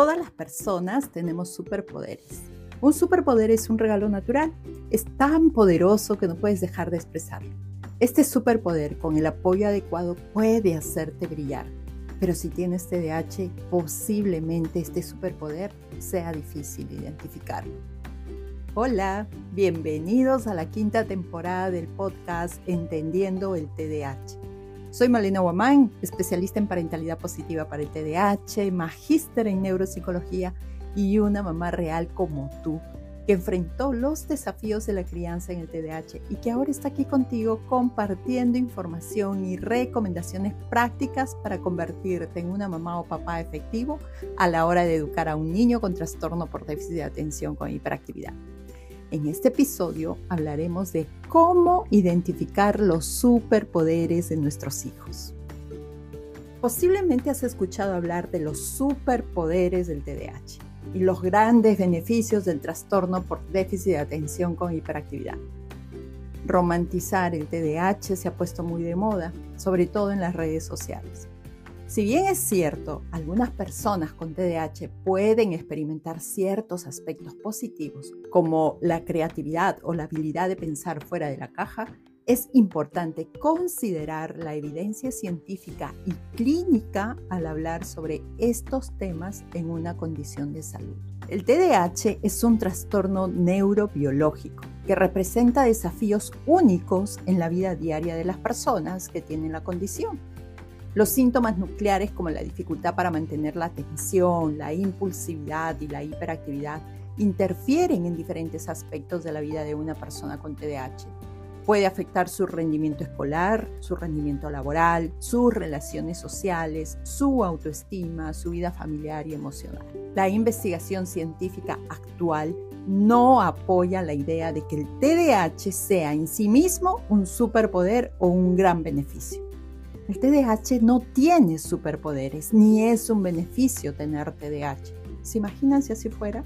Todas las personas tenemos superpoderes. Un superpoder es un regalo natural. Es tan poderoso que no puedes dejar de expresarlo. Este superpoder, con el apoyo adecuado, puede hacerte brillar. Pero si tienes TDAH, posiblemente este superpoder sea difícil identificarlo. Hola, bienvenidos a la quinta temporada del podcast Entendiendo el TDAH. Soy Malena Guamán, especialista en parentalidad positiva para el TDAH, magíster en neuropsicología y una mamá real como tú, que enfrentó los desafíos de la crianza en el TDAH y que ahora está aquí contigo compartiendo información y recomendaciones prácticas para convertirte en una mamá o papá efectivo a la hora de educar a un niño con trastorno por déficit de atención con hiperactividad. En este episodio hablaremos de cómo identificar los superpoderes de nuestros hijos. Posiblemente has escuchado hablar de los superpoderes del TDAH y los grandes beneficios del trastorno por déficit de atención con hiperactividad. Romantizar el TDAH se ha puesto muy de moda, sobre todo en las redes sociales. Si bien es cierto, algunas personas con TDAH pueden experimentar ciertos aspectos positivos, como la creatividad o la habilidad de pensar fuera de la caja, es importante considerar la evidencia científica y clínica al hablar sobre estos temas en una condición de salud. El TDAH es un trastorno neurobiológico que representa desafíos únicos en la vida diaria de las personas que tienen la condición los síntomas nucleares como la dificultad para mantener la atención, la impulsividad y la hiperactividad interfieren en diferentes aspectos de la vida de una persona con TDAH. Puede afectar su rendimiento escolar, su rendimiento laboral, sus relaciones sociales, su autoestima, su vida familiar y emocional. La investigación científica actual no apoya la idea de que el TDAH sea en sí mismo un superpoder o un gran beneficio. El TDAH no tiene superpoderes, ni es un beneficio tener TDAH. ¿Se imaginan si así fuera?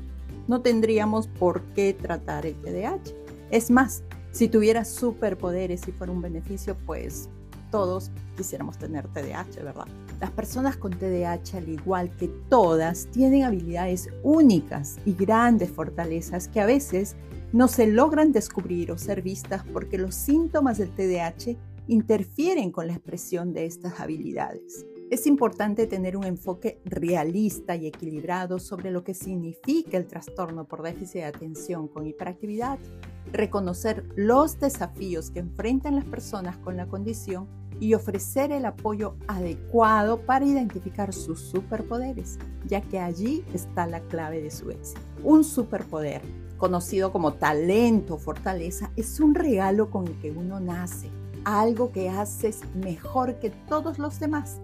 No tendríamos por qué tratar el TDAH. Es más, si tuviera superpoderes y fuera un beneficio, pues todos quisiéramos tener TDAH, ¿verdad? Las personas con TDAH, al igual que todas, tienen habilidades únicas y grandes fortalezas que a veces no se logran descubrir o ser vistas porque los síntomas del TDAH interfieren con la expresión de estas habilidades. Es importante tener un enfoque realista y equilibrado sobre lo que significa el trastorno por déficit de atención con hiperactividad, reconocer los desafíos que enfrentan las personas con la condición y ofrecer el apoyo adecuado para identificar sus superpoderes, ya que allí está la clave de su éxito. Un superpoder, conocido como talento o fortaleza, es un regalo con el que uno nace algo que haces mejor que todos los demás.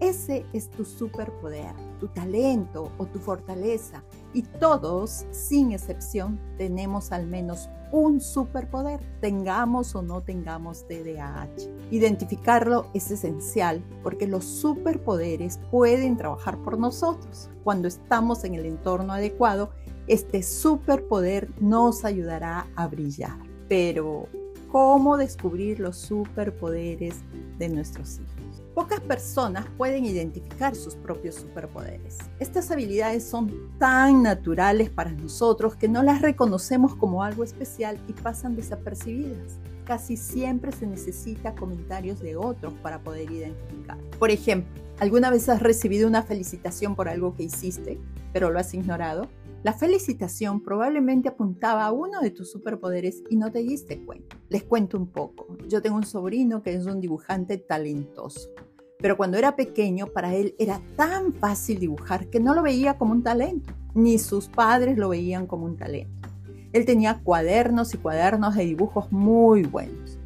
Ese es tu superpoder, tu talento o tu fortaleza. Y todos, sin excepción, tenemos al menos un superpoder, tengamos o no tengamos TDAH. Identificarlo es esencial porque los superpoderes pueden trabajar por nosotros. Cuando estamos en el entorno adecuado, este superpoder nos ayudará a brillar. Pero, cómo descubrir los superpoderes de nuestros hijos. Pocas personas pueden identificar sus propios superpoderes. Estas habilidades son tan naturales para nosotros que no las reconocemos como algo especial y pasan desapercibidas. Casi siempre se necesita comentarios de otros para poder identificar. Por ejemplo, ¿alguna vez has recibido una felicitación por algo que hiciste, pero lo has ignorado? La felicitación probablemente apuntaba a uno de tus superpoderes y no te diste cuenta. Les cuento un poco. Yo tengo un sobrino que es un dibujante talentoso, pero cuando era pequeño para él era tan fácil dibujar que no lo veía como un talento, ni sus padres lo veían como un talento. Él tenía cuadernos y cuadernos de dibujos muy buenos,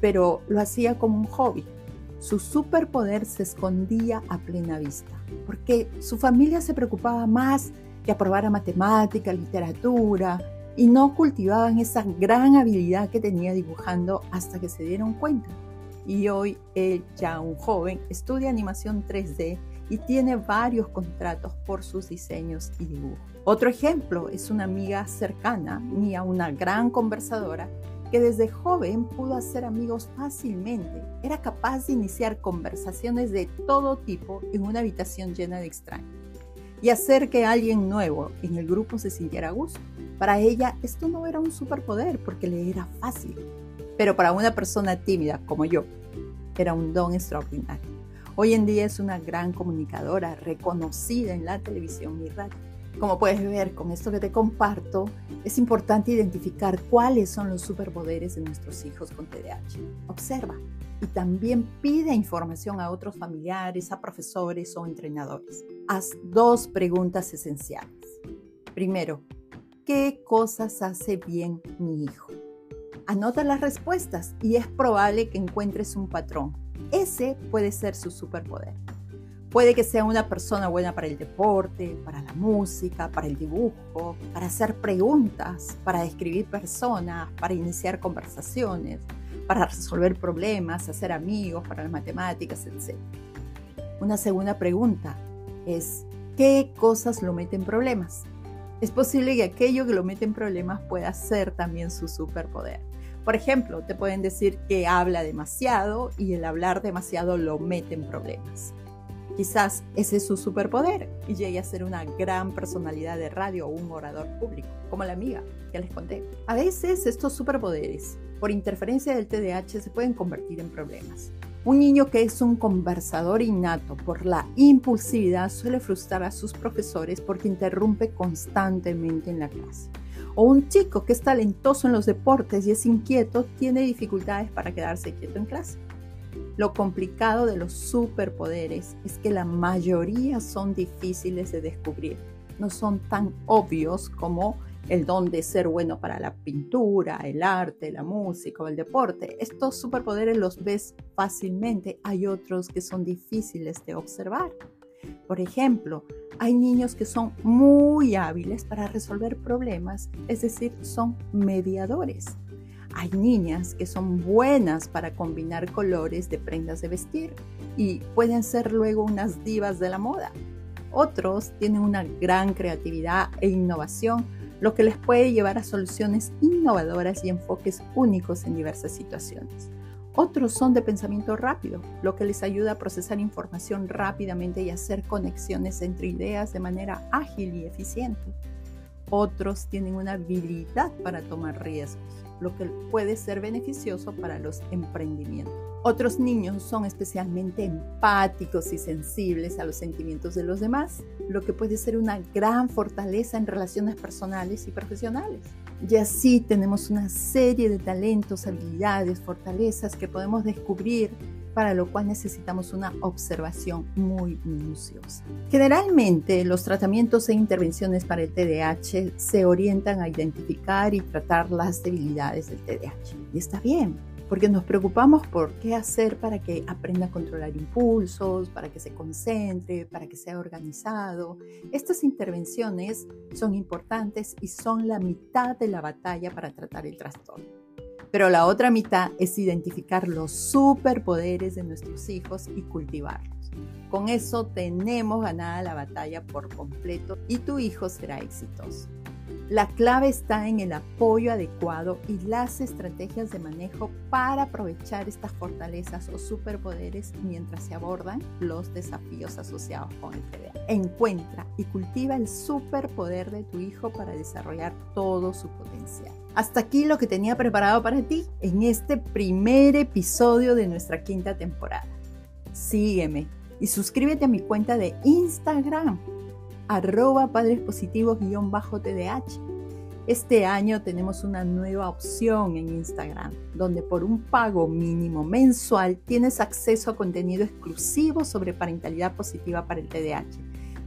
pero lo hacía como un hobby. Su superpoder se escondía a plena vista, porque su familia se preocupaba más que aprobara matemática, literatura, y no cultivaban esa gran habilidad que tenía dibujando hasta que se dieron cuenta. Y hoy él, ya un joven, estudia animación 3D y tiene varios contratos por sus diseños y dibujos. Otro ejemplo es una amiga cercana, mía, una gran conversadora, que desde joven pudo hacer amigos fácilmente. Era capaz de iniciar conversaciones de todo tipo en una habitación llena de extraños. y hacer que alguien nuevo en el grupo se sintiera a gusto. Para ella esto no era un superpoder porque le era fácil, pero para una persona tímida como yo era un don extraordinario. Hoy en día es una gran comunicadora reconocida en la televisión y radio. Como puedes ver con esto que te comparto, es importante identificar cuáles son los superpoderes de nuestros hijos con TDAH. Observa y también pide información a otros familiares, a profesores o entrenadores. Haz dos preguntas esenciales. Primero, ¿qué cosas hace bien mi hijo? Anota las respuestas y es probable que encuentres un patrón. Ese puede ser su superpoder. Puede que sea una persona buena para el deporte, para la música, para el dibujo, para hacer preguntas, para describir personas, para iniciar conversaciones, para resolver problemas, hacer amigos, para las matemáticas, etc. Una segunda pregunta es, ¿qué cosas lo meten problemas? Es posible que aquello que lo mete en problemas pueda ser también su superpoder. Por ejemplo, te pueden decir que habla demasiado y el hablar demasiado lo mete en problemas. Quizás ese es su superpoder y llegue a ser una gran personalidad de radio o un orador público, como la amiga que les conté. A veces estos superpoderes, por interferencia del TDAH, se pueden convertir en problemas. Un niño que es un conversador innato por la impulsividad suele frustrar a sus profesores porque interrumpe constantemente en la clase. O un chico que es talentoso en los deportes y es inquieto tiene dificultades para quedarse quieto en clase. Lo complicado de los superpoderes es que la mayoría son difíciles de descubrir. No son tan obvios como el don de ser bueno para la pintura, el arte, la música o el deporte. Estos superpoderes los ves fácilmente. Hay otros que son difíciles de observar. Por ejemplo, hay niños que son muy hábiles para resolver problemas, es decir, son mediadores. Hay niñas que son buenas para combinar colores de prendas de vestir y pueden ser luego unas divas de la moda. Otros tienen una gran creatividad e innovación, lo que les puede llevar a soluciones innovadoras y enfoques únicos en diversas situaciones. Otros son de pensamiento rápido, lo que les ayuda a procesar información rápidamente y hacer conexiones entre ideas de manera ágil y eficiente. Otros tienen una habilidad para tomar riesgos lo que puede ser beneficioso para los emprendimientos. Otros niños son especialmente empáticos y sensibles a los sentimientos de los demás, lo que puede ser una gran fortaleza en relaciones personales y profesionales. Y así tenemos una serie de talentos, habilidades, fortalezas que podemos descubrir para lo cual necesitamos una observación muy minuciosa. Generalmente los tratamientos e intervenciones para el TDAH se orientan a identificar y tratar las debilidades del TDAH. Y está bien, porque nos preocupamos por qué hacer para que aprenda a controlar impulsos, para que se concentre, para que sea organizado. Estas intervenciones son importantes y son la mitad de la batalla para tratar el trastorno. Pero la otra mitad es identificar los superpoderes de nuestros hijos y cultivarlos. Con eso tenemos ganada la batalla por completo y tu hijo será exitoso. La clave está en el apoyo adecuado y las estrategias de manejo para aprovechar estas fortalezas o superpoderes mientras se abordan los desafíos asociados con el TDA. Encuentra y cultiva el superpoder de tu hijo para desarrollar todo su potencial. Hasta aquí lo que tenía preparado para ti en este primer episodio de nuestra quinta temporada. Sígueme y suscríbete a mi cuenta de Instagram arroba padres positivos-tdh. Este año tenemos una nueva opción en Instagram, donde por un pago mínimo mensual tienes acceso a contenido exclusivo sobre parentalidad positiva para el TDAH.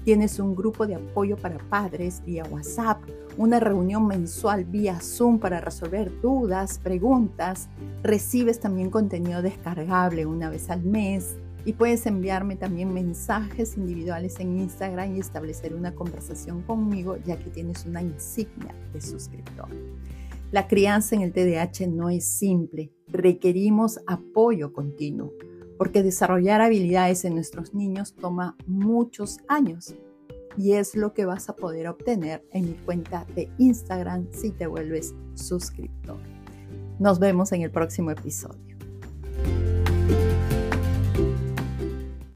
Tienes un grupo de apoyo para padres vía WhatsApp, una reunión mensual vía Zoom para resolver dudas, preguntas. Recibes también contenido descargable una vez al mes, y puedes enviarme también mensajes individuales en Instagram y establecer una conversación conmigo ya que tienes una insignia de suscriptor. La crianza en el TDAH no es simple, requerimos apoyo continuo, porque desarrollar habilidades en nuestros niños toma muchos años y es lo que vas a poder obtener en mi cuenta de Instagram si te vuelves suscriptor. Nos vemos en el próximo episodio.